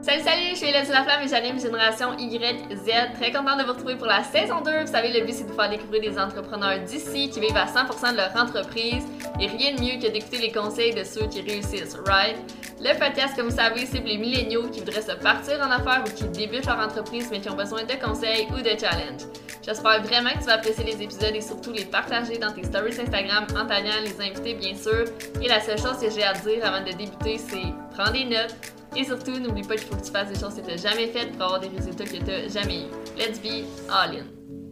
Salut, salut, je suis Hélène Laflamme et j'anime Génération YZ. Très contente de vous retrouver pour la saison 2. Vous savez, le but c'est de vous faire découvrir des entrepreneurs d'ici qui vivent à 100% de leur entreprise et rien de mieux que d'écouter les conseils de ceux qui réussissent, right? Le podcast, comme vous savez, c'est pour les milléniaux qui voudraient se partir en affaires ou qui débutent leur entreprise mais qui ont besoin de conseils ou de challenges. J'espère vraiment que tu vas apprécier les épisodes et surtout les partager dans tes stories Instagram en taguant les invités, bien sûr. Et la seule chose que j'ai à dire avant de débuter, c'est prends des notes et surtout, n'oublie pas qu'il faut que tu fasses des choses que tu n'as jamais faites pour avoir des résultats que tu n'as jamais eu. Let's be all in!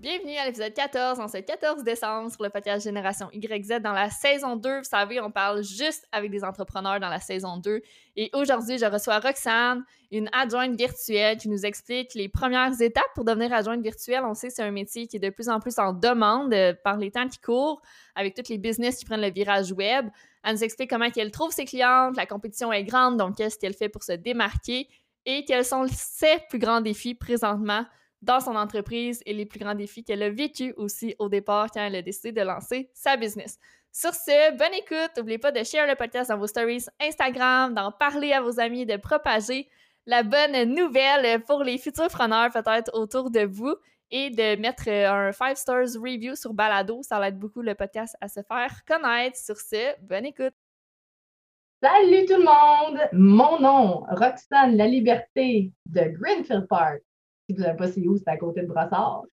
Bienvenue à l'épisode 14, en ce 14 décembre, sur le podcast Génération YZ dans la saison 2. Vous savez, on parle juste avec des entrepreneurs dans la saison 2. Et aujourd'hui, je reçois Roxane, une adjointe virtuelle qui nous explique les premières étapes pour devenir adjointe virtuelle. On sait que c'est un métier qui est de plus en plus en demande euh, par les temps qui courent, avec tous les business qui prennent le virage web. Elle nous explique comment elle trouve ses clientes, la compétition est grande, donc qu'est-ce qu'elle fait pour se démarquer et quels sont ses plus grands défis présentement dans son entreprise et les plus grands défis qu'elle a vécu aussi au départ quand elle a décidé de lancer sa business. Sur ce, bonne écoute. N'oubliez pas de share le podcast dans vos stories Instagram, d'en parler à vos amis, de propager la bonne nouvelle pour les futurs preneurs peut-être autour de vous et de mettre un 5 stars review sur Balado. Ça aide beaucoup le podcast à se faire connaître. Sur ce, bonne écoute. Salut tout le monde! Mon nom, Roxane La Liberté de Greenfield Park si vous n'avez pas c'est où, c'est à côté de Brossard,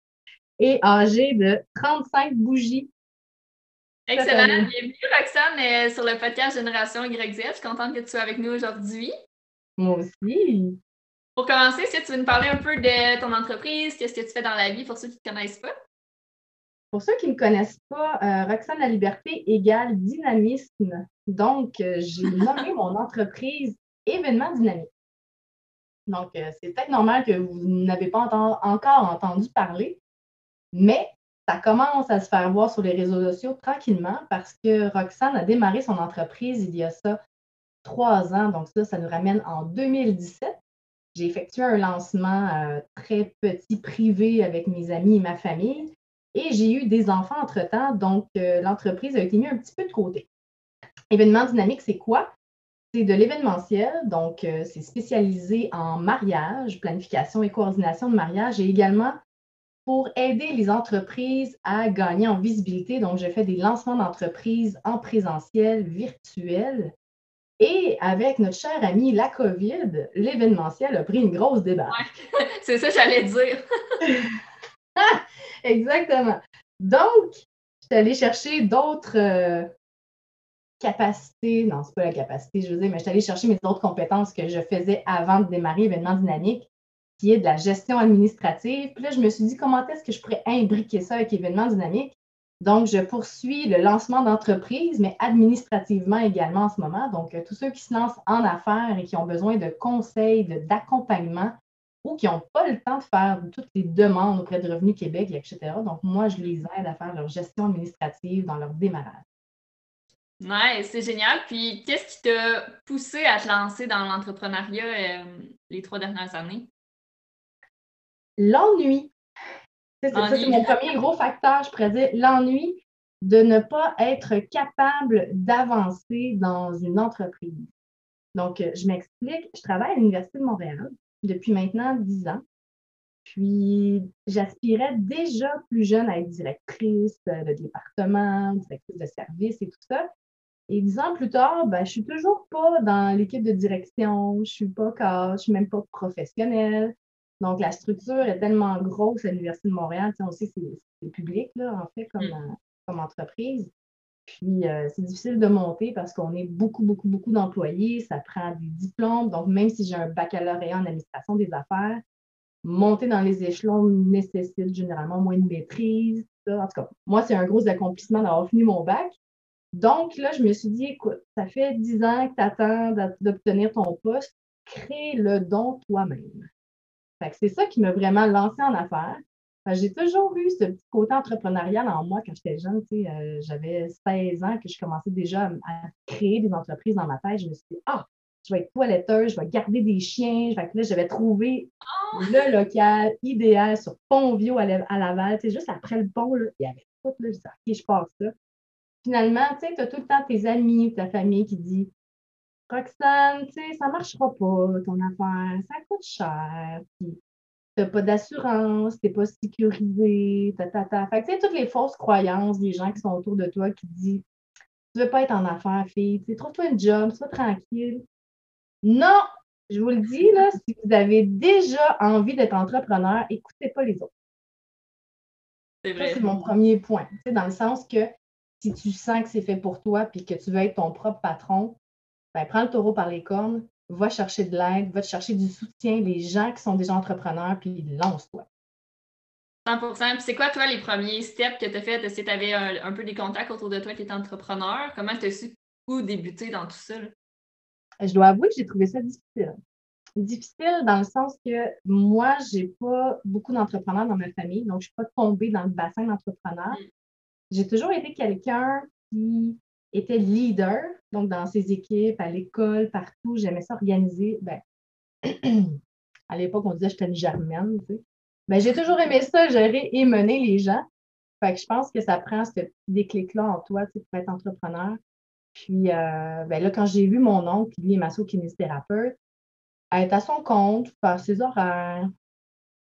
et âgé de 35 bougies. Excellent. Bienvenue, Roxane, euh, sur le podcast Génération YZ. Je suis contente que tu sois avec nous aujourd'hui. Moi aussi. Pour commencer, est-ce que tu veux nous parler un peu de ton entreprise? Qu'est-ce que tu fais dans la vie pour ceux qui ne te connaissent pas? Pour ceux qui ne me connaissent pas, euh, Roxane La Liberté égale dynamisme. Donc, euh, j'ai nommé mon entreprise Événement Dynamique. Donc, euh, c'est peut-être normal que vous n'avez pas encore entendu parler, mais ça commence à se faire voir sur les réseaux sociaux tranquillement parce que Roxane a démarré son entreprise il y a ça trois ans. Donc, ça, ça nous ramène en 2017. J'ai effectué un lancement euh, très petit, privé avec mes amis et ma famille. Et j'ai eu des enfants entre-temps, donc euh, l'entreprise a été mise un petit peu de côté. Événement dynamique, c'est quoi? C'est de l'événementiel, donc euh, c'est spécialisé en mariage, planification et coordination de mariage et également pour aider les entreprises à gagner en visibilité. Donc, je fais des lancements d'entreprises en présentiel, virtuel. Et avec notre cher ami la COVID, l'événementiel a pris une grosse débarque. c'est ça que j'allais dire. Exactement. Donc, je suis allée chercher d'autres euh, capacité, non, c'est pas la capacité, je veux dire, mais je suis allée chercher mes autres compétences que je faisais avant de démarrer événement dynamique, qui est de la gestion administrative. Puis là, je me suis dit, comment est-ce que je pourrais imbriquer ça avec événement dynamique? Donc, je poursuis le lancement d'entreprise, mais administrativement également en ce moment. Donc, euh, tous ceux qui se lancent en affaires et qui ont besoin de conseils, d'accompagnement ou qui n'ont pas le temps de faire toutes les demandes auprès de Revenu Québec, etc. Donc, moi, je les aide à faire leur gestion administrative dans leur démarrage. Nice, c'est génial. Puis, qu'est-ce qui t'a poussé à te lancer dans l'entrepreneuriat euh, les trois dernières années? L'ennui. C'est mon premier gros facteur, je pourrais dire. L'ennui de ne pas être capable d'avancer dans une entreprise. Donc, euh, je m'explique. Je travaille à l'Université de Montréal depuis maintenant dix ans. Puis, j'aspirais déjà plus jeune à être directrice de département, directrice de service et tout ça. Et dix ans plus tard, ben, je suis toujours pas dans l'équipe de direction, je suis pas coach, je suis même pas professionnelle. Donc, la structure est tellement grosse à l'Université de Montréal. Tu sais, on sait que c'est public, là, en fait, comme, mm. euh, comme entreprise. Puis, euh, c'est difficile de monter parce qu'on est beaucoup, beaucoup, beaucoup d'employés. Ça prend des diplômes. Donc, même si j'ai un baccalauréat en administration des affaires, monter dans les échelons nécessite généralement moins de maîtrise. En tout cas, moi, c'est un gros accomplissement d'avoir fini mon bac. Donc, là, je me suis dit, écoute, ça fait dix ans que tu attends d'obtenir ton poste, crée le don toi-même. c'est ça qui m'a vraiment lancé en affaires. J'ai toujours eu ce petit côté entrepreneurial en moi quand j'étais jeune. Euh, j'avais 16 ans que je commençais déjà à, créer des entreprises dans ma tête. Je me suis dit, ah, je vais être toiletteuse, je vais garder des chiens. là, j'avais trouvé le local idéal sur Pont-Vieux à, Laval. juste après le pont, il y avait tout. Là, je disais, OK, je passe ça finalement, tu sais, as tout le temps tes amis, ta famille qui dit Roxane, tu sais, ça marchera pas, ton affaire, ça coûte cher, puis t'as pas d'assurance, t'es pas sécurisé, ta, ta, ta. Fait que, tu sais, toutes les fausses croyances des gens qui sont autour de toi qui disent Tu veux pas être en affaires, fille, tu trouve-toi un job, sois tranquille. Non! Je vous le dis, là, si vous avez déjà envie d'être entrepreneur, écoutez pas les autres. C'est vrai. C'est mon premier point. Tu sais, dans le sens que si tu sens que c'est fait pour toi puis que tu veux être ton propre patron, ben, prends le taureau par les cornes, va chercher de l'aide, va te chercher du soutien, les gens qui sont déjà entrepreneurs, puis lance-toi. 100% c'est quoi, toi, les premiers steps que tu as fait? Est-ce que tu avais un, peu des contacts autour de toi qui étaient entrepreneurs? Comment tu as su où débuter dans tout ça? Je dois avouer que j'ai trouvé ça difficile. Difficile dans le sens que moi, je n'ai pas beaucoup d'entrepreneurs dans ma famille, donc je ne suis pas tombée dans le bassin d'entrepreneurs. Mm. J'ai toujours été quelqu'un qui était leader, donc dans ses équipes, à l'école, partout. J'aimais ça organiser. Ben, à l'époque, on disait j'étais une germaine. Tu sais. Ben, j'ai toujours aimé ça, gérer et mener les gens. Fait que je pense que ça prend ce petit déclic-là en toi tu sais, pour être entrepreneur. Puis euh, ben là, quand j'ai vu mon oncle, lui est masso-kinésithérapeute, être à son compte, faire ses horaires,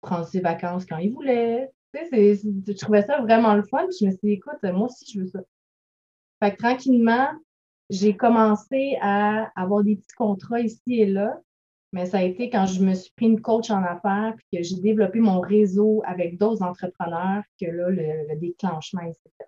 prendre ses vacances quand il voulait. Sais, je trouvais ça vraiment le fun. Je me suis dit, écoute, moi aussi, je veux ça. Fait que tranquillement, j'ai commencé à avoir des petits contrats ici et là, mais ça a été quand je me suis pris une coach en affaires puis que j'ai développé mon réseau avec d'autres entrepreneurs que là, le, déclenchement est fait.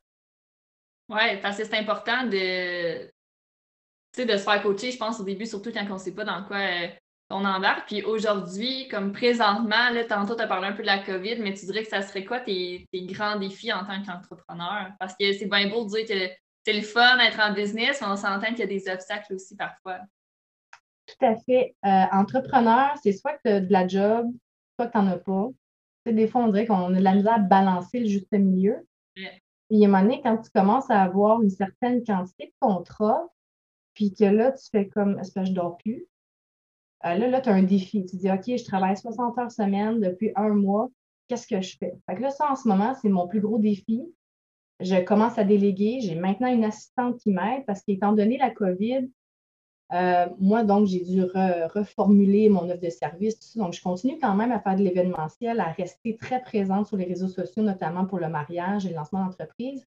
Oui, parce que c'est important de, de se faire coacher, je pense, au début, surtout quand on ne sait pas dans quoi euh, on embarque. Puis aujourd'hui, comme présentement, là, tantôt, tu as parlé un peu de la COVID, mais tu dirais que ça serait quoi tes, tes grands défis en tant qu'entrepreneur? Parce que c'est bien beau de dire que c'est le fun d'être en business, mais on s'entend qu'il y a des obstacles aussi parfois. Tout à fait. Euh, entrepreneur, c'est soit que tu as de la job, soit que tu n'en as pas. des fois, on dirait qu'on a de la misère à balancer le juste milieu. Puis, il y a un moment donné, quand tu commences à avoir une certaine quantité de contrats, puis que là, tu fais comme, est-ce que je dors plus? Euh, là, là tu as un défi. Tu dis, OK, je travaille 60 heures semaine depuis un mois. Qu'est-ce que je fais? Fait que là, ça, en ce moment, c'est mon plus gros défi je commence à déléguer. J'ai maintenant une assistante qui m'aide parce qu'étant donné la COVID, euh, moi, donc, j'ai dû reformuler mon offre de service. Donc, je continue quand même à faire de l'événementiel, à rester très présente sur les réseaux sociaux, notamment pour le mariage et le lancement d'entreprise.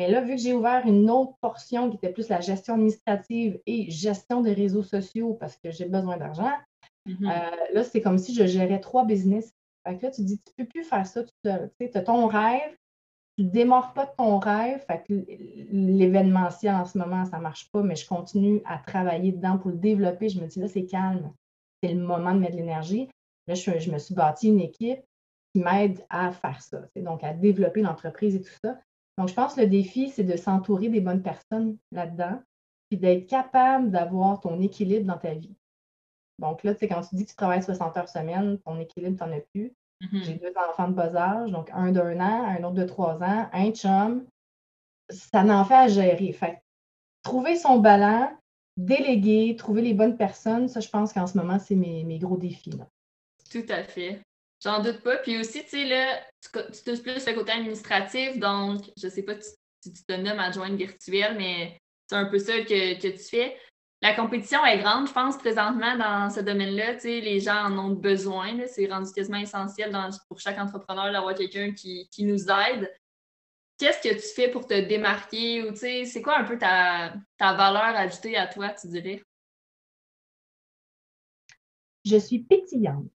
Mais là, vu que j'ai ouvert une autre portion qui était plus la gestion administrative et gestion des réseaux sociaux parce que j'ai besoin d'argent, mm-hmm. euh, là, c'est comme si je gérais trois business. Fait que là, tu dis, tu ne peux plus faire ça tout seul. Tu as ton rêve, tu ne démarres pas de ton rêve. Fait que l'événementiel en ce moment, ça ne marche pas, mais je continue à travailler dedans pour le développer. Je me dis là, c'est calme. C'est le moment de mettre de l'énergie. Là, je, me suis bâti une équipe qui m'aide à faire ça, donc à développer l'entreprise et tout ça. Donc, je pense que le défi, c'est de s'entourer des bonnes personnes là-dedans, puis d'être capable d'avoir ton équilibre dans ta vie. Donc là, tu sais, quand tu dis que tu travailles 60 heures semaine, ton équilibre, tu n'en as plus. Mm-hmm. J'ai deux enfants de bas âge, donc un d'un an, un autre de trois ans, un chum. Ça n'en fait à gérer. Fait trouver son ballon, déléguer, trouver les bonnes personnes, ça, je pense qu'en ce moment, c'est mes, gros défis. Tout à fait. J'en doute pas. Puis aussi, tu sais, là, tu, touches plus le côté administratif, donc je sais pas si tu te nommes adjointe virtuelle, mais c'est un peu ça que, que tu fais la compétition est grande, je pense, présentement dans ce domaine-là. Les gens en ont besoin. C'est rendu quasiment essentiel pour chaque entrepreneur d'avoir quelqu'un qui, nous aide. Qu'est-ce que tu fais pour te démarquer ou c'est quoi un peu ta, valeur ajoutée à toi, tu dirais? Je suis pétillante.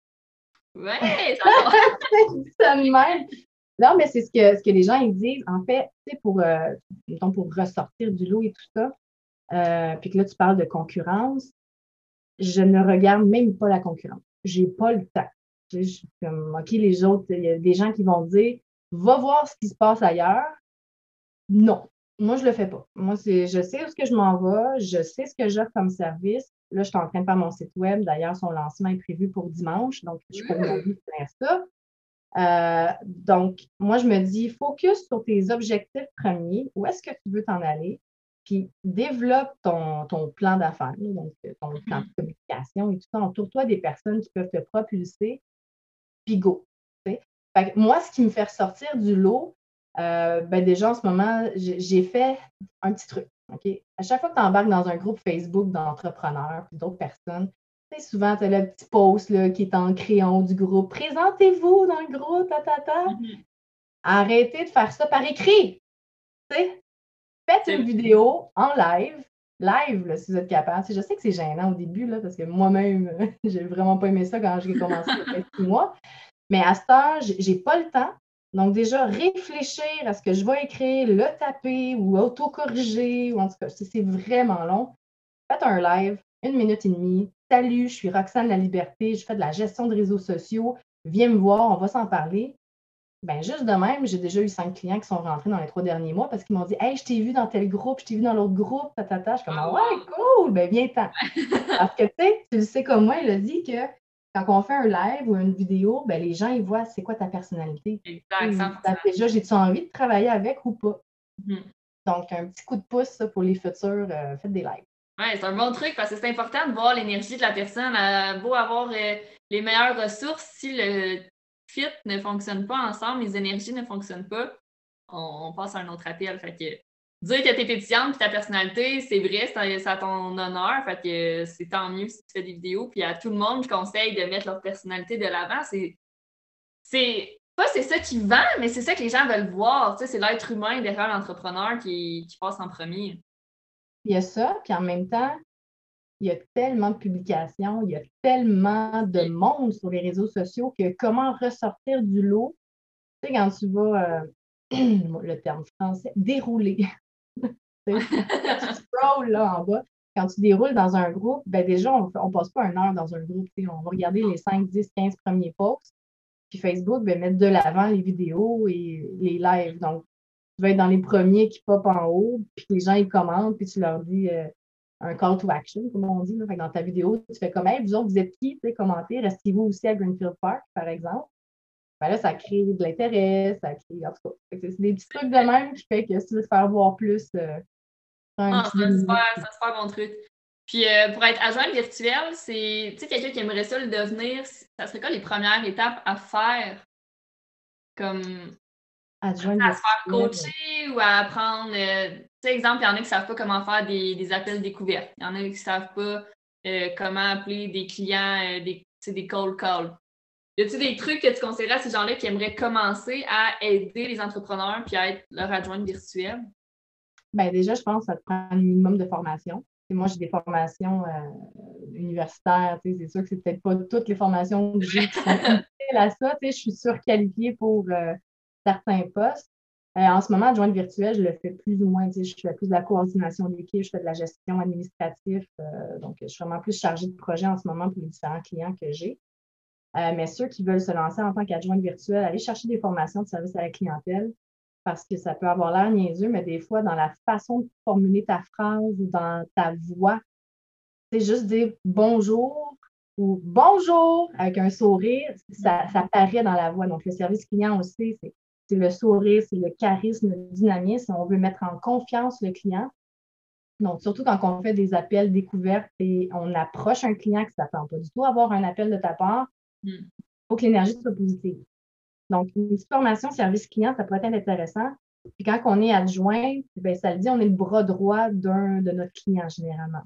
Ouais, ça Non, mais c'est ce que, ce que les gens ils disent. En fait, pour, euh, pour ressortir du lot et tout ça, euh, puis que là, tu parles de concurrence, je ne regarde même pas la concurrence. J'ai pas le temps. Je, suis comme, OK, les autres, il y a des gens qui vont dire, va voir ce qui se passe ailleurs. Non, moi, je le fais pas. Moi, je sais où ce que je m'en vais, je sais ce que j'ai comme service. Là, je suis en train de faire mon site web. D'ailleurs, son lancement est prévu pour dimanche, donc je peux vous faire ça. Euh, donc, moi, je me dis, focus sur tes objectifs premiers. Où est-ce que tu veux t'en aller? Puis développe ton, plan d'affaires, donc euh, ton plan de communication et tout ça. Entoure-toi des personnes qui peuvent te propulser, puis go. moi, ce qui me fait ressortir du lot, euh, ben déjà en ce moment, j'ai fait un petit truc. À chaque fois que tu embarques dans un groupe Facebook d'entrepreneurs et d'autres personnes, souvent, tu as le petit post là, qui est en crayon du groupe. Présentez-vous dans le groupe, ta, ta, ta. Mm-hmm. Arrêtez de faire ça par écrit. Faites une vidéo en live. Live, là, si vous êtes capable. je sais que c'est gênant au début, là, parce que moi-même, j'ai vraiment pas aimé ça quand j'ai commencé il y a six mois. Mais à ce temps, j'ai pas le temps. Donc, déjà, réfléchir à ce que je vais écrire, le taper ou auto-corriger, ou en tout cas, c'est vraiment long. Faites un live, une minute et demie. Salut, je suis Roxane La Liberté, je fais de la gestion de réseaux sociaux. Viens me voir, on va s'en parler. Ben, juste de même, j'ai déjà eu cinq clients qui sont rentrés dans les trois derniers mois parce qu'ils m'ont dit Hey, je t'ai vu dans tel groupe, je t'ai vu dans l'autre groupe, ta, ta, ta. Je suis comme ah Ouais, cool, ben viens-t'en. parce que tu sais, tu le sais comme moi, il a dit que quand on fait un live ou une vidéo, ben, les gens ils voient c'est quoi ta personnalité. Exact. Déjà, j'ai-tu envie de travailler avec ou pas? Mm-hmm. Donc, un petit coup de pouce pour les futurs, euh, faites des lives. Oui, c'est un bon truc parce que c'est important de voir l'énergie de la personne. Elle beau avoir euh, les meilleures ressources, si le fit ne fonctionne pas ensemble, les énergies ne fonctionnent pas, on, passe à un autre appel. Fait que dire que tu es pétillante et ta personnalité, c'est vrai, c'est à ton honneur. Fait que c'est tant mieux si tu fais des vidéos. Puis à tout le monde, je conseille de mettre leur personnalité de l'avant. C'est. C'est pas c'est ça qui vend, mais c'est ça que les gens veulent voir. c'est l'être humain derrière l'entrepreneur qui, qui passe en premier. Il y a ça, puis en même temps, il y a tellement de publications, il y a tellement de monde sur les réseaux sociaux que comment ressortir du lot, tu sais, quand tu vas, euh, le terme français, dérouler. Tu scrolls là en bas, quand tu déroules dans un groupe, ben déjà, on ne passe pas une heure dans un groupe. On va regarder les 5, 10, 15 premiers posts. Puis Facebook va mettre de l'avant les vidéos et les lives. Donc, tu vas être dans les premiers qui pop en haut, puis les gens ils commentent, puis tu leur dis euh, un call to action, comme on dit. Là. dans ta vidéo, tu fais comme Hey, vous autres, vous êtes qui? Commentez, restez-vous aussi à Greenfield Park, par exemple. Ben là, ça crée de l'intérêt, ça crée. En tout cas, c'est des petits trucs de même qui fait que si tu veux te faire voir plus. Euh, ah, c'est un super, bon truc. Puis euh, pour être agent virtuel, c'est quelqu'un qui aimerait ça le devenir, ça serait quoi les premières étapes à faire? Comme à se faire coacher ou à apprendre. Euh, tu sais, exemple, il y en a qui ne savent pas comment faire des, appels découvertes. Il y en a qui ne savent pas euh, comment appeler des clients, des, des cold calls. Y a-t-il des trucs que tu conseillerais à ces gens-là qui aimeraient commencer à aider les entrepreneurs puis à être leur adjointe virtuelle? Bien, déjà, je pense que ça te prend un minimum de formation. moi, j'ai des formations universitaires. C'est sûr que c'est peut-être pas toutes les formations que j'ai qui sont à ça. Je suis surqualifiée pour certains postes. Euh, en ce moment, adjointe virtuelle, je le fais plus ou moins. Je fais plus de la coordination d'équipe, je fais de la gestion administrative. Euh, donc, je suis vraiment plus chargée de projet en ce moment pour les différents clients que j'ai. Euh, mais ceux qui veulent se lancer en tant qu'adjointe virtuelle, allez chercher des formations de service à la clientèle parce que ça peut avoir l'air niaiseux, mais des fois, dans la façon de formuler ta phrase ou dans ta voix, c'est juste dire bonjour ou bonjour avec un sourire, ça, paraît dans la voix. Donc, le service client aussi, c'est c'est le sourire, c'est le charisme, le dynamisme. On veut mettre en confiance le client. Donc, surtout quand on fait des appels découvertes et on approche un client qui ne s'attend pas du tout à avoir un appel de ta part, il faut que l'énergie soit positive. Donc, une formation service client, ça pourrait être intéressant. Puis quand on est adjoint, bien, ça le dit, on est le bras droit d'un de notre client généralement.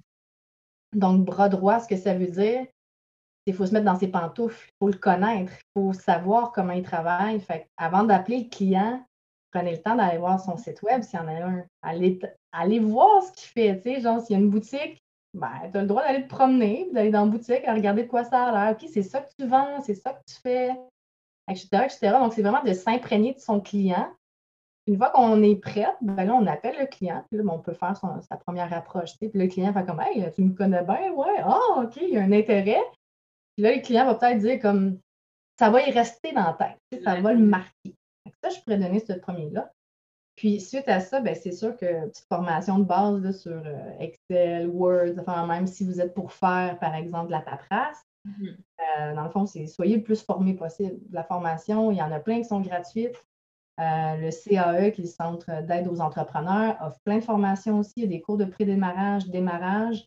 Donc, bras droit, ce que ça veut dire, il faut se mettre dans ses pantoufles, il faut le connaître, il faut savoir comment il travaille. Fait avant d'appeler le client, prenez le temps d'aller voir son site web s'il y en a un. Allez, voir ce qu'il fait. Tu sais, genre, s'il y a une boutique, ben, tu as le droit d'aller te promener, d'aller dans la boutique, à regarder de quoi ça a l'air. OK, c'est ça que tu vends, c'est ça que tu fais, etc. etc. Donc, c'est vraiment de s'imprégner de son client. Une fois qu'on est prêt, ben là, on appelle le client. Puis là, ben, on peut faire sa première approche. Puis le client fait comme Hey, tu me connais bien, ouais, ah, OK, il y a un intérêt. Puis là, le client va peut-être dire comme ça va y rester dans la tête, ça va le marquer. Ça, je pourrais donner ce premier-là. Puis suite à ça, ben, c'est sûr que petite formation de base sur euh, Excel, Word, enfin, même si vous êtes pour faire, par exemple, de la paperasse, mm-hmm. euh, dans le fond, c'est soyez le plus formé possible. La formation, il y en a plein qui sont gratuites. Euh, le CAE, qui est le Centre d'aide aux entrepreneurs, offre plein de formations aussi. Il y a des cours de pré-démarrage, démarrage.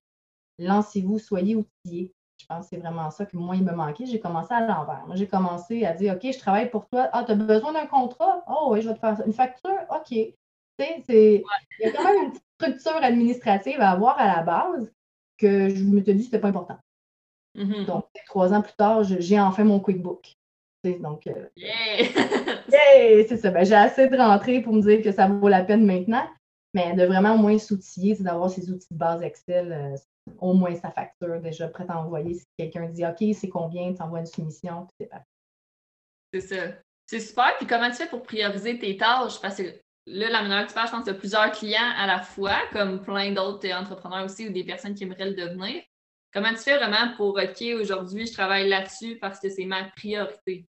Lancez-vous, soyez outillés. Je pense que c'est vraiment ça que moi, il me manquait. J'ai commencé à l'envers. Moi, j'ai commencé à dire OK, je travaille pour toi. Ah, tu as besoin d'un contrat? Oh, oui, je vais te faire une facture? OK. Tu sais, il y a quand même une petite structure administrative à avoir à la base que je me suis dit que c'était pas important. Mm-hmm. Donc, trois ans plus tard, j'ai enfin mon QuickBook. Donc, euh, yeah! c'est ça. Ben, j'ai assez de rentrée pour me dire que ça vaut la peine maintenant, mais de vraiment au moins s'outiller, c'est d'avoir ces outils de base Excel, euh, au moins sa facture déjà prête à envoyer. Si quelqu'un dit OK, c'est combien, tu envoies une soumission, c'est parfait. C'est ça. C'est super. Puis comment tu fais pour prioriser tes tâches? Parce que là, la manière que tu parles, je pense que tu as plusieurs clients à la fois, comme plein d'autres entrepreneurs aussi ou des personnes qui aimeraient le devenir. Comment tu fais vraiment pour OK, aujourd'hui, je travaille là-dessus parce que c'est ma priorité?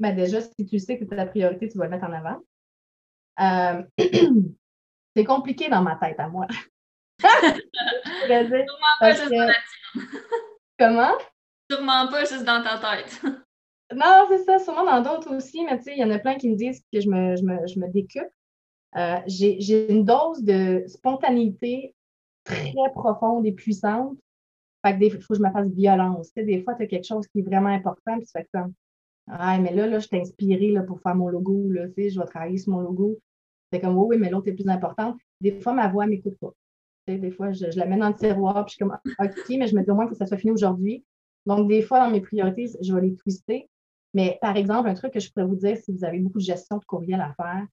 Ben déjà, si tu sais que c'est ta priorité, tu vas le mettre en avant. Euh, c'est compliqué dans ma tête à moi. Sûrement pas juste dans la tienne. Comment? Sûrement pas juste dans ta tête. non, c'est ça, sûrement dans d'autres aussi, mais tu sais, il y en a plein qui me disent que je me, je me, je me décupe. Euh, j'ai une dose de spontanéité très profonde et puissante. Fait que des fois, il faut que je me fasse violence. Tu sais, des fois, tu as quelque chose qui est vraiment important, puis tu fais comme Ah, mais là, là, je t'ai inspiré là, pour faire mon logo, là, tu sais, je vais travailler sur mon logo. C'est comme oui, oui, mais l'autre est plus importante. Des fois, ma voix ne m'écoute pas. Des fois, je, la mets dans le tiroir, puis je suis comme OK, mais je me dis au moins que ça soit fini aujourd'hui. Donc, des fois, dans mes priorités, je vais les twister. Mais par exemple, un truc que je pourrais vous dire, si vous avez beaucoup de gestion de courriel à faire,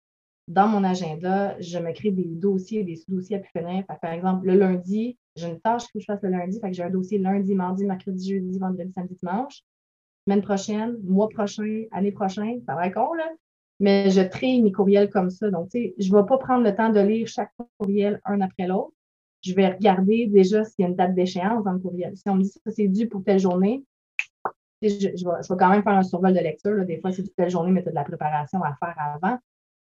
dans mon agenda, je me crée des dossiers, des sous-dossiers à pu finir. Par exemple, le lundi, j'ai une tâche que je fasse le lundi, fait j'ai un dossier lundi, mardi, mercredi, jeudi, vendredi, samedi, dimanche. Semaine prochaine, mois prochain, année prochaine, ça va être con, là. Mais je trie mes courriels comme ça. Donc, tu sais, je ne vais pas prendre le temps de lire chaque courriel un après l'autre. Je vais regarder déjà s'il y a une date d'échéance dans le courriel. Si on me dit que c'est dû pour telle journée, je, je, vais, je, vais, quand même faire un survol de lecture. Des fois, c'est telle journée, mais tu as de la préparation à faire avant.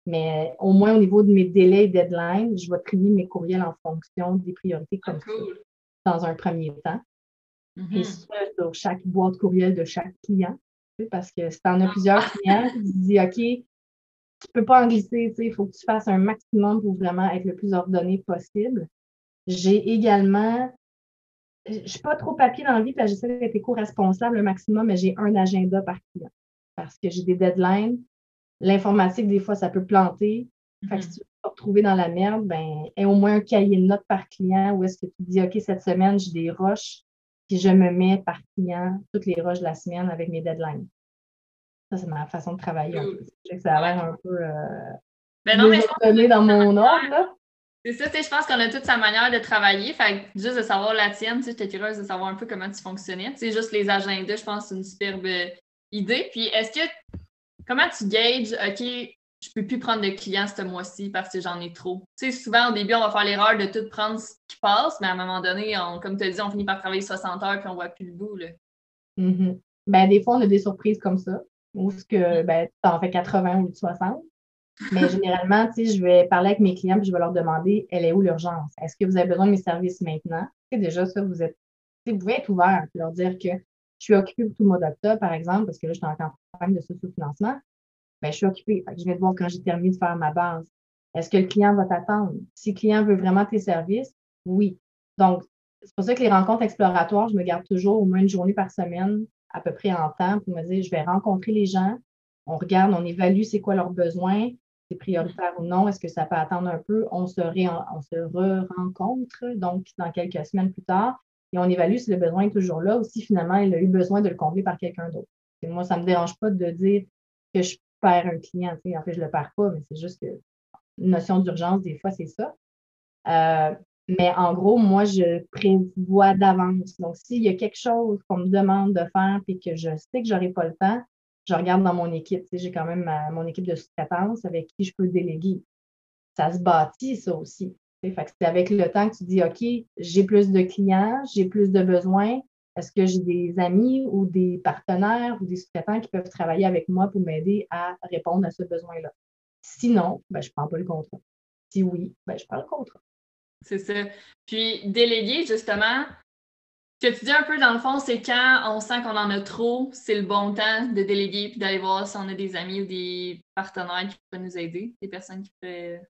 Mais au moins, au niveau de mes délais et deadlines, je vais trier mes courriels en fonction des priorités comme ah, cool. ça, dans un premier temps. Mm-hmm. Et ça, sur chaque boîte courriel de chaque client. Parce que si tu en as plusieurs clients, tu te dis, OK, tu ne peux pas en glisser, il faut que tu fasses un maximum pour vraiment être le plus ordonné possible. J'ai également, je ne suis pas trop papier dans la vie, parce que j'essaie d'être éco-responsable le maximum, mais j'ai un agenda par client. Parce que j'ai des deadlines, L'informatique, des fois, ça peut planter. Fait que Mm-hmm. si tu veux te retrouver dans la merde, ben, aie au moins un cahier de notes par client où est-ce que tu dis, OK, cette semaine, j'ai des roches, puis je me mets par client toutes les roches de la semaine avec mes deadlines. Ça, c'est ma façon de travailler. un Cool. peu. Je sais que ça a l'air un peu euh, Ben non, mais je dans mon ordre, là. C'est ça, tu sais, je pense qu'on a toute sa manière de travailler. Fait que juste de savoir la tienne, tu sais, j'étais curieuse de savoir un peu comment tu fonctionnais. Tu sais, juste les agendas, je pense que c'est une superbe idée. Puis est-ce que comment tu gages, OK, je peux plus prendre de clients ce mois-ci parce que j'en ai trop? Tu sais, souvent au début, on va faire l'erreur de tout prendre ce qui passe, mais à un moment donné, on, comme tu as dit, on finit par travailler 60 heures puis on voit plus le bout. Là. Mhm. Ben, des fois, on a des surprises comme ça, où ce que ben, tu en fais 80 ou 60. Mais généralement, tu sais, je vais parler avec mes clients et je vais leur demander elle est où l'urgence? Est-ce que vous avez besoin de mes services maintenant? Sais, déjà, ça, vous êtes. Vous pouvez être ouvert et leur dire que je suis occupée pour tout le mois d'octobre, par exemple, parce que là, je suis en campagne de socio-financement. Ben, je suis occupée. Je vais te voir quand j'ai terminé de faire ma base. Est-ce que le client va t'attendre? Si le client veut vraiment tes services, oui. Donc, c'est pour ça que les rencontres exploratoires, je me garde toujours au moins une journée par semaine, à peu près en temps, pour me dire, je vais rencontrer les gens, on regarde, on évalue c'est quoi leurs besoins, c'est prioritaire ou non, est-ce que ça peut attendre un peu, on se, ré- on se re-rencontre, donc dans quelques semaines plus tard, et on évalue si le besoin est toujours là ou si finalement il a eu besoin de le combler par quelqu'un d'autre. Moi, ça ne me dérange pas de dire que je perds un client. En fait, je ne le perds pas, mais c'est juste que notion d'urgence, des fois, c'est ça. Euh, mais en gros, moi, je prévois d'avance. Donc, s'il y a quelque chose qu'on me demande de faire et que je sais que je n'aurai pas le temps, je regarde dans mon équipe. J'ai quand même mon équipe de sous-traitance avec qui je peux déléguer. Ça se bâtit, ça aussi. C'est avec le temps que tu dis, OK, j'ai plus de clients, j'ai plus de besoins. Est-ce que j'ai des amis ou des partenaires ou des sous-traitants qui peuvent travailler avec moi pour m'aider à répondre à ce besoin-là? Sinon, ben, je ne prends pas le contrat. Si oui, ben, je prends le contrat. C'est ça. Puis déléguer, justement, ce que tu dis un peu dans le fond, c'est quand on sent qu'on en a trop, c'est le bon temps de déléguer puis d'aller voir si on a des amis ou des partenaires qui pourraient nous aider, des personnes qui pourraient.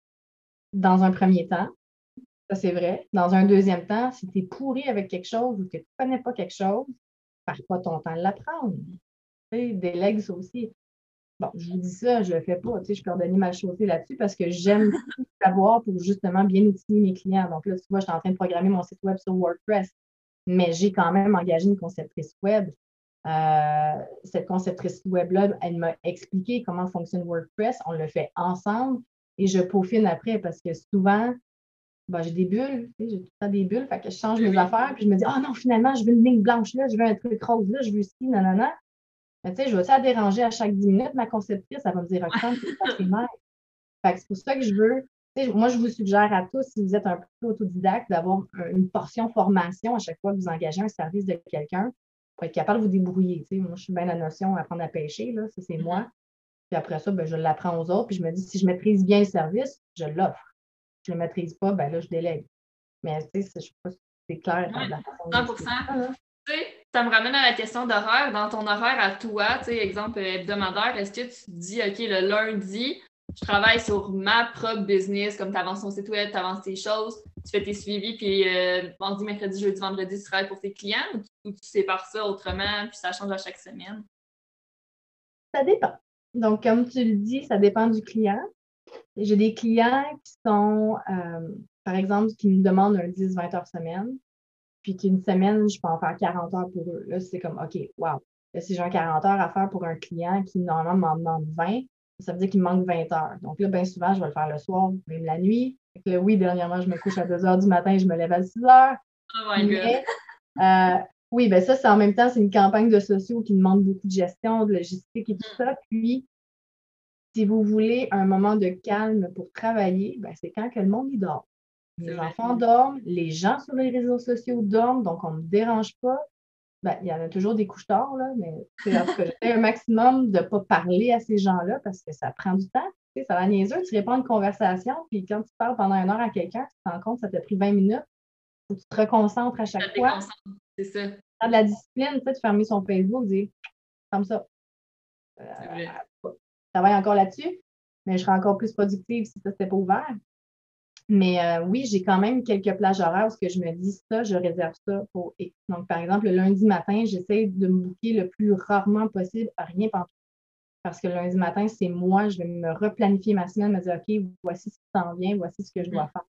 Dans un premier temps, ça c'est vrai. Dans un deuxième temps, si tu es pourri avec quelque chose ou que tu ne connais pas quelque chose, perds pas ton temps de l'apprendre? Délègue ça aussi. bon, je vous dis ça, je le fais pas, tu sais, je peux redonner ma chaussée là-dessus parce que j'aime savoir pour justement bien outiller mes clients. Donc là, tu vois, je suis en train de programmer mon site web sur WordPress, mais j'ai quand même engagé une conceptrice web. Euh, cette conceptrice web-là, elle m'a expliqué comment fonctionne WordPress. On le fait ensemble et je peaufine après parce que souvent, ben, j'ai des bulles, j'ai tout le temps des bulles, fait que je change mes affaires, puis je me dis, ah oh non, finalement, je veux une ligne blanche là, je veux un truc rose là, je veux ci, nanana. Mais tu sais, je vais ça déranger à chaque 10 minutes, ma conceptrice, elle va me dire, Roxane, c'est pas Fait que c'est pour ça que je veux, moi, je vous suggère à tous, si vous êtes un peu autodidacte, d'avoir une portion formation à chaque fois que vous engagez un service de quelqu'un pour être capable de vous débrouiller. Moi, je suis bien la notion apprendre à pêcher, là, ça c'est mm-hmm. moi. Puis après ça, ben, je l'apprends aux autres, puis je me dis, si je maîtrise bien le service, je l'offre je ne le maîtrise pas, ben là, je délègue. Mais tu sais, je sais pas si c'est clair. Ouais, la 100 Tu sais, ça me ramène à la question d'horaire. Dans ton horaire à toi, exemple hebdomadaire, est-ce que tu dis, OK, le lundi, je travaille sur ma propre business, comme tu avances ton site web, tu avances tes choses, tu fais tes suivis, puis euh, mardi, mercredi, jeudi, vendredi, tu travailles pour tes clients ou tu, sépares ça autrement, puis ça change à chaque semaine? Ça dépend. Donc, comme tu le dis, ça dépend du client. J'ai des clients qui sont, euh, par exemple, qui me demandent un 10-20 heures semaine, puis qu'une semaine, je peux en faire 40 heures pour eux. Là, c'est comme, OK, wow. Là, si j'ai un 40 heures à faire pour un client qui, normalement, m'en demande 20, ça veut dire qu'il me manque 20 heures. Donc là, bien souvent, je vais le faire le soir, même la nuit. oui, dernièrement, je me couche à 2 heures du matin et je me lève à 6 heures. Oh my God! Euh, oui, ben ça, c'est en même temps, c'est une campagne de sociaux qui demande beaucoup de gestion, de logistique et tout mm. ça. Puis, si vous voulez un moment de calme pour travailler, ben, c'est quand que le monde y dort. Les enfants dorment, les gens sur les réseaux sociaux dorment, donc on ne me dérange pas. Ben, il y en a toujours des couches tard, là, mais j'essaie un maximum de ne pas parler à ces gens-là parce que ça prend du temps. Tu sais, ça va niaiseux, tu réponds à une conversation, puis quand tu parles pendant une heure à quelqu'un, tu te rends compte que ça t'a pris 20 minutes. Faut que tu te reconcentres à chaque fois. C'est ça. de la discipline, tu sais, de fermer son Facebook, dire comme ça. Euh, travaille encore là-dessus, mais je serai encore plus productive si ça n'était pas ouvert. Mais euh, oui, j'ai quand même quelques plages horaires où je me dis ça, je réserve ça pour Donc, par exemple, le lundi matin, j'essaie de me bouquer le plus rarement possible rien pendant parce que le lundi matin, c'est moi, je vais me replanifier ma semaine, me dire, OK, voici ce qui s'en vient, voici ce que je dois mm. faire.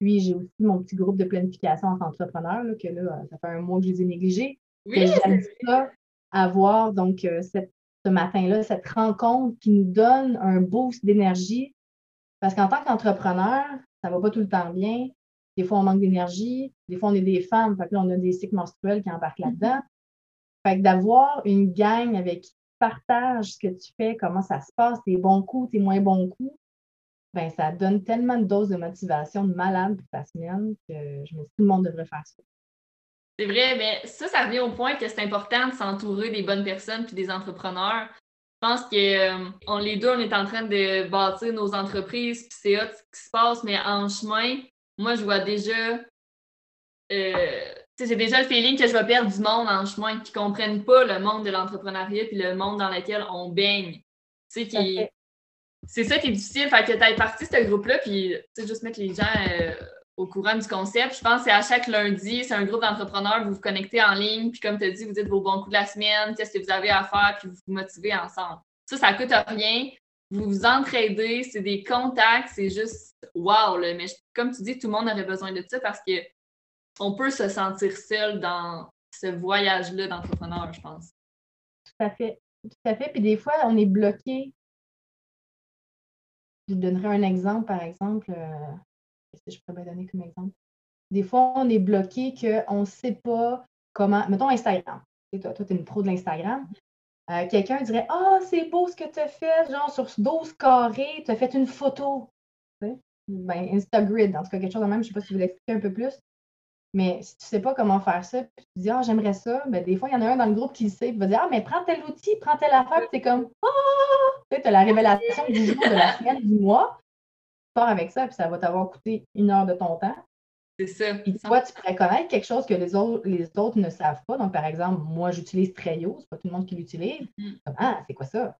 Puis, j'ai aussi mon petit groupe de planification entre entrepreneurs, que là, ça fait un mois que je les ai négligés. Oui. J'aime ça, avoir donc euh, cette ce matin-là, cette rencontre qui nous donne un boost d'énergie. Parce qu'en tant qu'entrepreneur, ça ne va pas tout le temps bien. Des fois, on manque d'énergie. Des fois, on est des femmes. Fait que là, on a des cycles menstruels qui embarquent mm-hmm. là-dedans. Fait que d'avoir une gang avec qui tu partages ce que tu fais, comment ça se passe, tes bons coups, tes moins bons coups, ben, ça donne tellement de doses de motivation de malade pour ta semaine que je me dis tout le monde devrait faire ça. C'est vrai, mais ça, ça revient au point que c'est important de s'entourer des bonnes personnes puis des entrepreneurs. Je pense que euh, les deux, on est en train de bâtir nos entreprises, puis c'est hot ce qui se passe, mais en chemin, moi, je vois déjà. Euh, j'ai déjà le feeling que je vais perdre du monde en chemin, qui ne comprennent pas le monde de l'entrepreneuriat puis le monde dans lequel on baigne. Qui... C'est ça qui est difficile. Fait que tu as parti ce groupe-là, puis juste mettre les gens euh, au courant du concept. Je pense que c'est à chaque lundi, c'est un groupe d'entrepreneurs, vous vous connectez en ligne, puis comme tu as dit, vous dites vos bons coups de la semaine, qu'est-ce que vous avez à faire, puis vous vous motivez ensemble. Ça, ça coûte rien. Vous vous entraidez, c'est des contacts, c'est juste wow. Mais comme tu dis, tout le monde aurait besoin de ça parce qu'on peut se sentir seul dans ce voyage-là d'entrepreneur, je pense. Tout à fait. Tout à fait. Puis des fois, on est bloqué. Je donnerai un exemple, par exemple. Euh, que je pourrais donner comme exemple? Des fois, on est bloqué qu'on ne sait pas comment. Mettons Instagram. toi, tu es une pro de l'Instagram. Euh, quelqu'un dirait Ah, c'est beau ce que tu as fait, genre sur 12 carrés, tu as fait une photo. Ben, Instagrid, en tout cas, quelque chose de même, je ne sais pas si vous l'expliquer un peu plus. Mais si tu ne sais pas comment faire ça, puis tu dis Ah, j'aimerais ça, ben, des fois, il y en a un dans le groupe qui le sait, il va dire Ah, mais prends tel outil, prends telle affaire, puis c'est comme Ah, tu as la révélation du jour, de la semaine, du mois pars avec ça, puis ça va t'avoir coûté une heure de ton temps. C'est ça. Puis toi, tu pourrais connaître quelque chose que les autres, les autres ne savent pas. Donc, par exemple, moi, j'utilise Treyo, c'est pas tout le monde qui l'utilise. Mm-hmm. Ah, c'est quoi ça?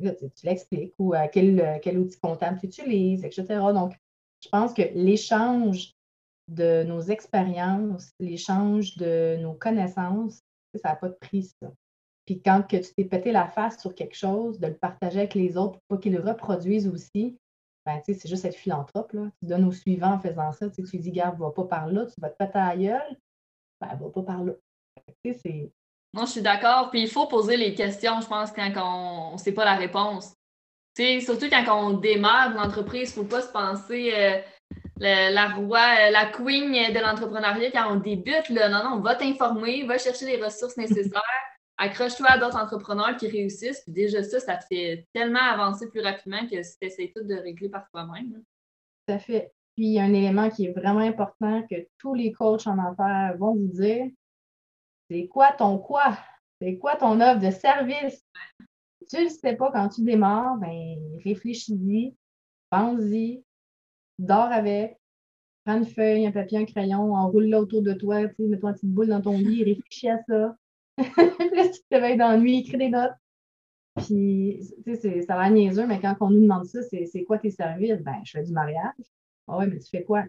tu, l'expliques ou euh, quel, euh, quel, outil comptable tu utilises, etc. Donc, je pense que l'échange de nos expériences, l'échange de nos connaissances, ça n'a pas de prix, ça. Puis quand que tu t'es pété la face sur quelque chose, de le partager avec les autres pour pas qu'ils le reproduisent aussi, ben, c'est juste être philanthrope. Là. Tu donnes au suivant en faisant ça. Tu dis, garde, va pas par là, tu vas te péter à gueule, ben, va pas par là. Moi, je suis d'accord. Puis il faut poser les questions, je pense, quand on ne sait pas la réponse. surtout quand on démarre une entreprise, il ne faut pas se penser euh, la roi, euh, la queen de l'entrepreneuriat quand on débute. Là. Non, non, va t'informer, va chercher les ressources nécessaires, accroche-toi à d'autres entrepreneurs qui réussissent. Puis déjà ça, ça te fait tellement avancer plus rapidement que si tu essaies tout de régler par toi-même. Tout à fait. Puis il y a un élément qui est vraiment important que tous les coachs en affaires vont vous dire, c'est quoi ton quoi? C'est quoi ton offre de service? tu ne le sais pas quand tu démarres, ben réfléchis-y, pense-y, dors avec, prends une feuille, un papier, un crayon, enroule-le autour de toi, mets-toi une petite boule dans ton lit, réfléchis à ça. là, tu te réveilles nuit, écris des notes. Puis, tu sais, ça va niaiseux, mais quand on nous demande ça, c'est quoi tes services? Ben, je fais du mariage. Ah ouais, mais tu fais quoi?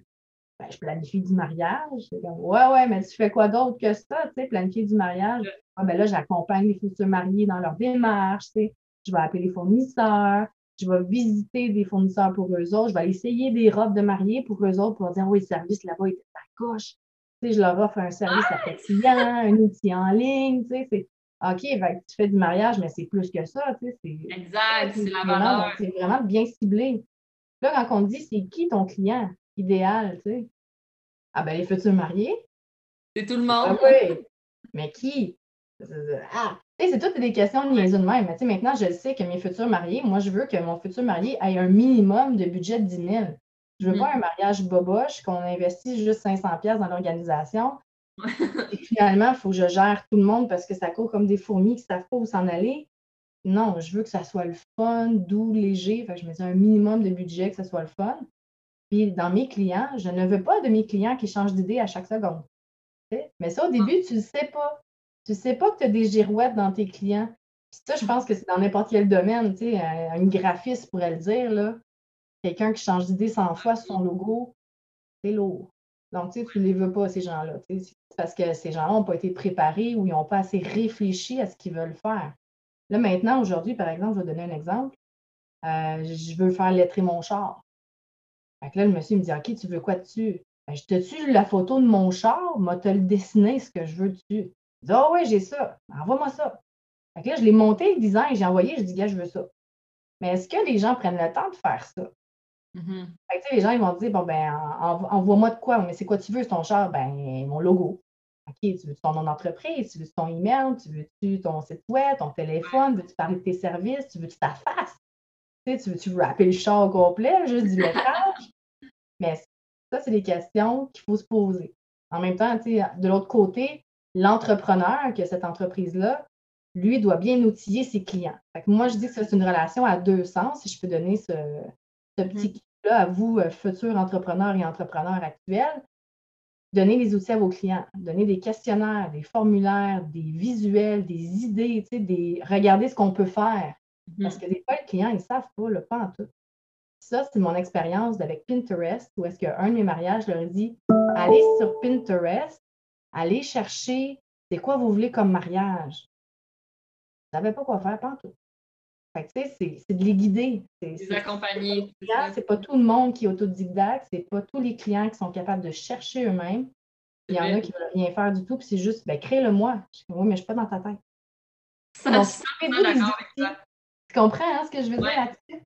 Ben, je planifie du mariage. ouais, ouais, mais tu fais quoi d'autre que ça, tu sais, planifier du mariage? Ah, ben là, j'accompagne les futurs mariés dans leur démarche, tu sais. Je vais appeler les fournisseurs, je vais visiter des fournisseurs pour eux autres, je vais essayer des robes de mariée pour eux autres pour dire, oui, le service là-bas est à coche. Je leur offre un service à tes clients, un outil en ligne, tu sais, c'est OK, tu fais du mariage, mais c'est plus que ça, tu sais. Exact, c'est la valeur. C'est vraiment bien ciblé. Là, quand on dit, c'est qui ton client? idéal, tu sais? Ah ben les futurs mariés. C'est tout le monde. Ah oui. Mais qui? Ah, c'est toutes des questions de niaiseux de même. Mais maintenant, je sais que mes futurs mariés, moi, je veux que mon futur marié ait un minimum de budget de 10 000. Je veux pas mm. un mariage boboche, qu'on investit juste 500 pièces dans l'organisation. Et finalement, il faut que je gère tout le monde parce que ça court comme des fourmis qui ne savent pas où s'en aller. Non, je veux que ça soit le fun, doux, léger. Fait que je me dis un minimum de budget, que ça soit le fun. Puis dans mes clients, je ne veux pas de mes clients qui changent d'idée à chaque seconde. Mais ça, au début, tu ne sais pas. Tu ne sais pas que tu as des girouettes dans tes clients. Puis ça, je pense que c'est dans n'importe quel domaine. Sais, une graphiste pourrait le dire. Là. Quelqu'un qui change d'idée 100 fois sur son logo, c'est lourd. Donc, tu ne les veux pas, ces gens-là. Parce que ces gens-là n'ont pas été préparés ou ils n'ont pas assez réfléchi à ce qu'ils veulent faire. Là, maintenant, aujourd'hui, par exemple, je vais donner un exemple. Euh, je veux faire lettrer mon char. Fait que là, le monsieur me dit OK, tu veux quoi dessus? Ben, je te tue la photo de mon char, m'a te le dessiner ce que je veux dessus. Il dit Ah oh, oui, j'ai ça. Envoie-moi ça. Fait que là, je l'ai monté le design, j'ai envoyé, je dis gars, je veux ça. Mais est-ce que les gens prennent le temps de faire ça? Mm-hmm. Fait que, les gens ils vont dire Bon, ben, envoie-moi de quoi? Mais c'est quoi tu veux, ton char? Ben, mon logo. OK, tu veux ton nom d'entreprise, tu veux ton email, tu veux ton site web, ton téléphone, veux-tu parler de tes services, tu veux ta face? Tu, sais, tu veux-tu rapper le char au complet, juste du métrage? Mais ça, c'est des questions qu'il faut se poser. En même temps, de l'autre côté, l'entrepreneur que cette entreprise-là, lui, doit bien outiller ses clients. moi, je dis que c'est une relation à deux sens, si je peux donner ce, ce mm-hmm. petit là à vous, euh, futurs entrepreneurs et entrepreneurs actuels. Donnez des outils à vos clients, donnez des questionnaires, des formulaires, des visuels, des idées, des... regardez ce qu'on peut faire. Parce mm-hmm. que des fois, les clients, ils ne savent pas, le pas en tout. Ça, c'est mon expérience avec Pinterest, où est-ce qu'un de mes mariages leur dit allez sur Pinterest, allez chercher c'est quoi vous voulez comme mariage? Vous ne savez pas quoi faire, pas tout. Fait c'est de les guider. C'est les accompagner. C'est pas tout le monde qui est autodidacte, c'est pas tous les clients qui sont capables de chercher eux-mêmes. Il y en a qui ne veulent rien faire du tout, puis c'est juste, ben, crée-le-moi. Je dis, oui, mais je ne suis pas dans ta tête. Ça, tu comprends hein, ce que je veux dire là-dessus?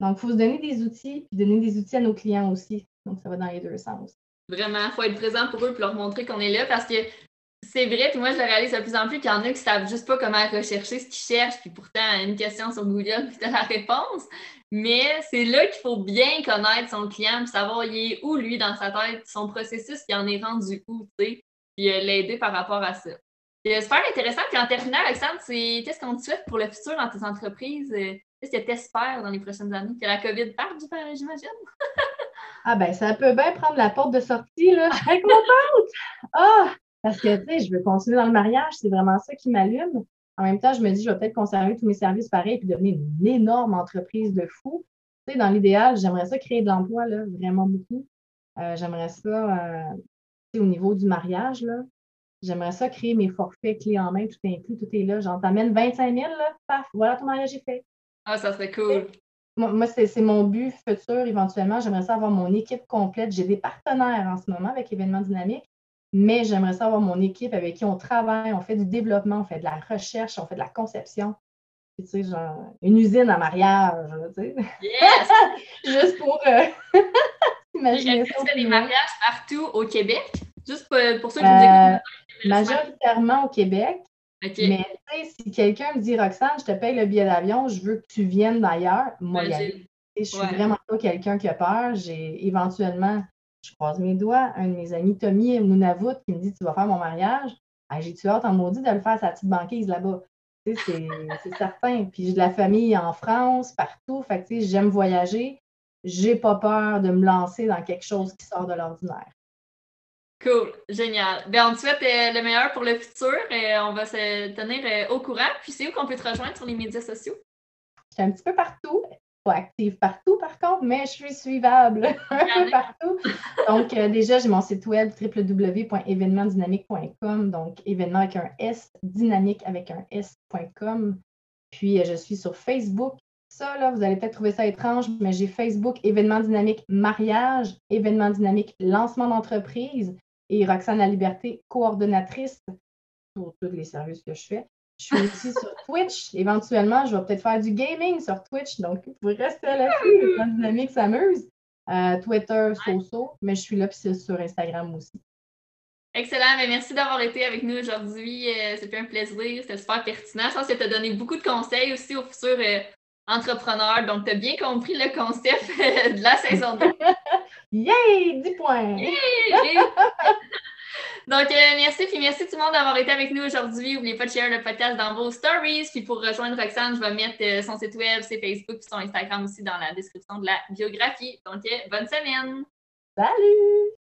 Donc, il faut se donner des outils, puis donner des outils à nos clients aussi. Donc, ça va dans les deux sens. Vraiment, il faut être présent pour eux pour leur montrer qu'on est là parce que c'est vrai, puis moi, je le réalise de plus en plus qu'il y en a qui ne savent juste pas comment rechercher ce qu'ils cherchent, puis pourtant, une question sur Google, puis tu as la réponse. Mais c'est là qu'il faut bien connaître son client, puis savoir il est où, lui, dans sa tête, son processus, qui en est rendu où, tu sais, puis euh, l'aider par rapport à ça. C'est super intéressant. Puis en terminant, Alexandre, c'est qu'est-ce qu'on te souhaite pour le futur dans tes entreprises? Euh, qu'est-ce que tu espères dans les prochaines années? Que la COVID parte, j'imagine? ah ben, ça peut bien prendre la porte de sortie, là. Je suis contente! Ah! Parce que, tu sais, je veux continuer dans le mariage, c'est vraiment ça qui m'allume. En même temps, je me dis, je vais peut-être conserver tous mes services pareils puis devenir une énorme entreprise de fou. Tu sais, dans l'idéal, j'aimerais ça créer de l'emploi, là, vraiment beaucoup. Euh, j'aimerais ça, euh, au niveau du mariage, là, J'aimerais ça créer mes forfaits clés en main, tout inclus, tout est là. J'en t'amène 25 000, là, paf, voilà, ton mariage est fait. Ah, ça serait cool. Moi, c'est mon but futur éventuellement. J'aimerais ça avoir mon équipe complète. J'ai des partenaires en ce moment avec Événements Dynamiques, mais j'aimerais ça avoir mon équipe avec qui on travaille, on fait du développement, on fait de la recherche, on fait de la conception. tu sais, genre, une usine à mariage, tu sais. Yes! Juste pour euh, imaginer ça. Tu fais des mariages partout au Québec? Juste pour, ceux qui nous écoutent. Euh, majoritairement au Québec. Mais si quelqu'un me dit Roxane, je te paye le billet d'avion, je veux que tu viennes d'ailleurs, moi, je suis vraiment pas quelqu'un qui a peur. J'ai éventuellement, je croise mes doigts, un de mes amis, Tommy Mounavout, qui me dit Tu vas faire mon mariage? J'ai-tu hâte en maudit de le faire sa petite banquise là-bas? C'est certain. Puis j'ai de la famille en France, partout. Fait que j'aime voyager. J'ai pas peur de me lancer dans quelque chose qui sort de l'ordinaire. Cool, génial. Ben, on te souhaite euh, le meilleur pour le futur et on va se tenir euh, au courant. Puis c'est où qu'on peut te rejoindre sur les médias sociaux? Je suis un petit peu partout. Pas active partout, par contre, mais je suis suivable un peu partout. Donc, euh, déjà, j'ai mon site web www.événementdynamique.com. Donc, événement avec un S, dynamique avec un S.com. Puis, je suis sur Facebook. Ça, là, vous allez peut-être trouver ça étrange, mais j'ai Facebook événement dynamique mariage, événement dynamique lancement d'entreprise et Roxane La Liberté, coordonnatrice pour tous les services que je fais. Je suis aussi sur Twitch. Éventuellement, je vais peut-être faire du gaming sur Twitch. Donc, vous pouvez rester l'affût. La dynamique s'amuse. Euh, Twitter, Soso, mais je suis là puis sur Instagram aussi. Excellent. Mais merci d'avoir été avec nous aujourd'hui. Euh, c'était un plaisir. C'était super pertinent. Je pense que tu as donné beaucoup de conseils aussi aux futurs euh, entrepreneurs. Donc, tu as bien compris le concept de la saison 2. Yay! 10 points! Donc, euh, merci, puis merci tout le monde d'avoir été avec nous aujourd'hui. N'oubliez pas de share le podcast dans vos stories. Puis pour rejoindre Roxane, je vais mettre euh, son site web, ses Facebook, puis son Instagram aussi dans la description de la biographie. Donc, euh, bonne semaine! Salut!